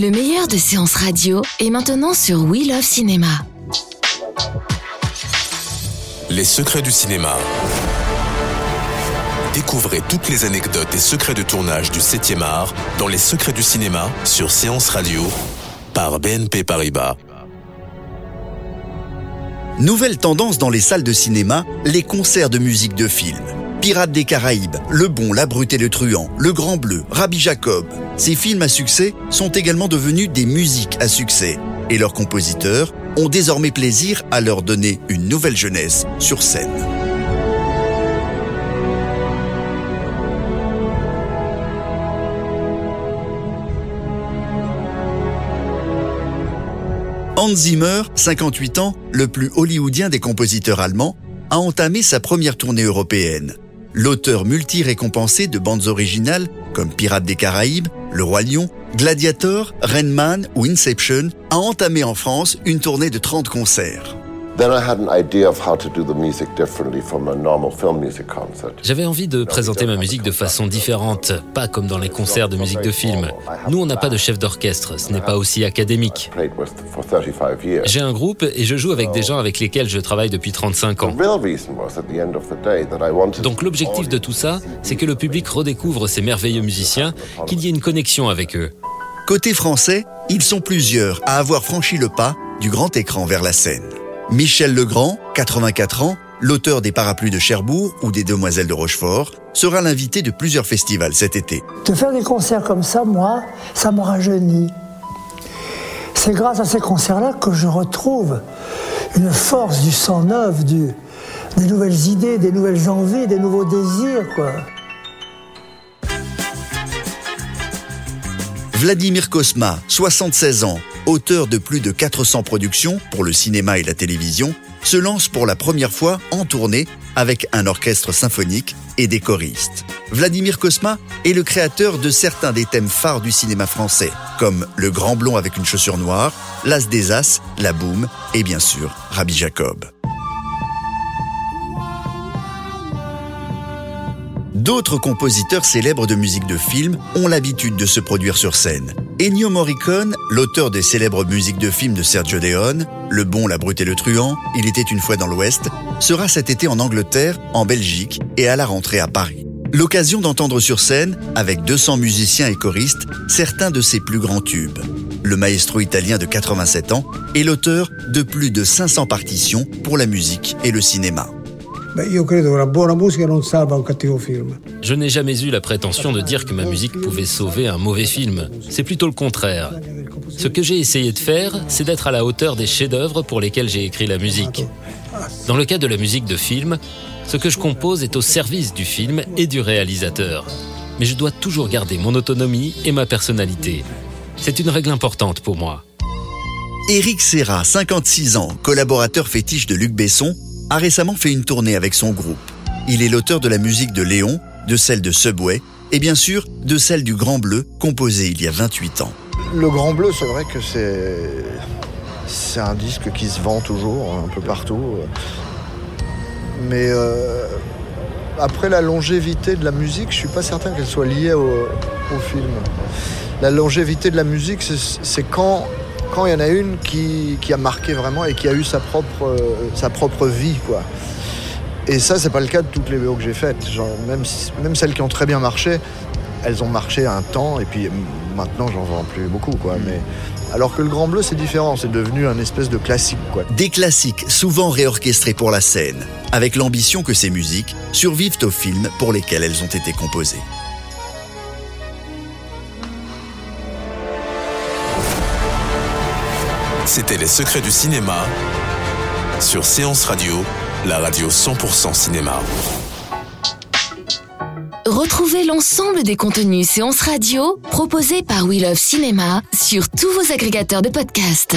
Le meilleur de séances radio est maintenant sur We Love Cinéma. Les secrets du cinéma. Découvrez toutes les anecdotes et secrets de tournage du 7e art dans Les secrets du cinéma sur Séance Radio par BNP Paribas. Nouvelle tendance dans les salles de cinéma, les concerts de musique de film. Pirates des Caraïbes, Le Bon, La Brute et le Truand, Le Grand Bleu, Rabbi Jacob. Ces films à succès sont également devenus des musiques à succès. Et leurs compositeurs ont désormais plaisir à leur donner une nouvelle jeunesse sur scène. Hans Zimmer, 58 ans, le plus hollywoodien des compositeurs allemands, a entamé sa première tournée européenne. L'auteur multi-récompensé de bandes originales comme Pirates des Caraïbes, Le Roi Lion, Gladiator, Rain Man ou Inception a entamé en France une tournée de 30 concerts. J'avais envie de présenter ma musique de façon différente, pas comme dans les concerts de musique de film. Nous, on n'a pas de chef d'orchestre, ce n'est pas aussi académique. J'ai un groupe et je joue avec des gens avec lesquels je travaille depuis 35 ans. Donc l'objectif de tout ça, c'est que le public redécouvre ces merveilleux musiciens, qu'il y ait une connexion avec eux. Côté français, ils sont plusieurs à avoir franchi le pas du grand écran vers la scène. Michel Legrand, 84 ans, l'auteur des Parapluies de Cherbourg ou des Demoiselles de Rochefort, sera l'invité de plusieurs festivals cet été. De faire des concerts comme ça, moi, ça me rajeunit. C'est grâce à ces concerts-là que je retrouve une force du sang neuf, des nouvelles idées, des nouvelles envies, des nouveaux désirs, quoi. Vladimir Kosma, 76 ans, auteur de plus de 400 productions pour le cinéma et la télévision, se lance pour la première fois en tournée avec un orchestre symphonique et des choristes. Vladimir Kosma est le créateur de certains des thèmes phares du cinéma français, comme Le Grand Blond avec une chaussure noire, L'As des As, La Boum et bien sûr Rabbi Jacob. D'autres compositeurs célèbres de musique de film ont l'habitude de se produire sur scène. Ennio Morricone, l'auteur des célèbres musiques de film de Sergio Leone, Le Bon, la Brute et le Truand, Il était une fois dans l'Ouest, sera cet été en Angleterre, en Belgique et à la rentrée à Paris. L'occasion d'entendre sur scène, avec 200 musiciens et choristes, certains de ses plus grands tubes. Le maestro italien de 87 ans est l'auteur de plus de 500 partitions pour la musique et le cinéma. Je n'ai jamais eu la prétention de dire que ma musique pouvait sauver un mauvais film. C'est plutôt le contraire. Ce que j'ai essayé de faire, c'est d'être à la hauteur des chefs-d'œuvre pour lesquels j'ai écrit la musique. Dans le cas de la musique de film, ce que je compose est au service du film et du réalisateur. Mais je dois toujours garder mon autonomie et ma personnalité. C'est une règle importante pour moi. Éric Serra, 56 ans, collaborateur fétiche de Luc Besson, a récemment fait une tournée avec son groupe. Il est l'auteur de la musique de Léon, de celle de Subway et bien sûr de celle du Grand Bleu, composée il y a 28 ans. Le Grand Bleu, c'est vrai que c'est c'est un disque qui se vend toujours un peu partout. Mais euh, après la longévité de la musique, je suis pas certain qu'elle soit liée au, film. La longévité de la musique, c'est quand quand il y en a une qui, qui a marqué vraiment et qui a eu sa propre, euh, sa propre vie. Quoi. Et ça, c'est pas le cas de toutes les VO que j'ai faites. Genre, même, même celles qui ont très bien marché, elles ont marché un temps et puis mm, maintenant, j'en vends plus beaucoup. Quoi. Mais, alors que le Grand Bleu, c'est différent. C'est devenu un espèce de classique. Quoi. Des classiques souvent réorchestrés pour la scène, avec l'ambition que ces musiques survivent aux films pour lesquels elles ont été composées. C'était Les secrets du cinéma sur Séance Radio, la radio 100% cinéma. Retrouvez l'ensemble des contenus séances radio proposés par We Love Cinéma sur tous vos agrégateurs de podcasts.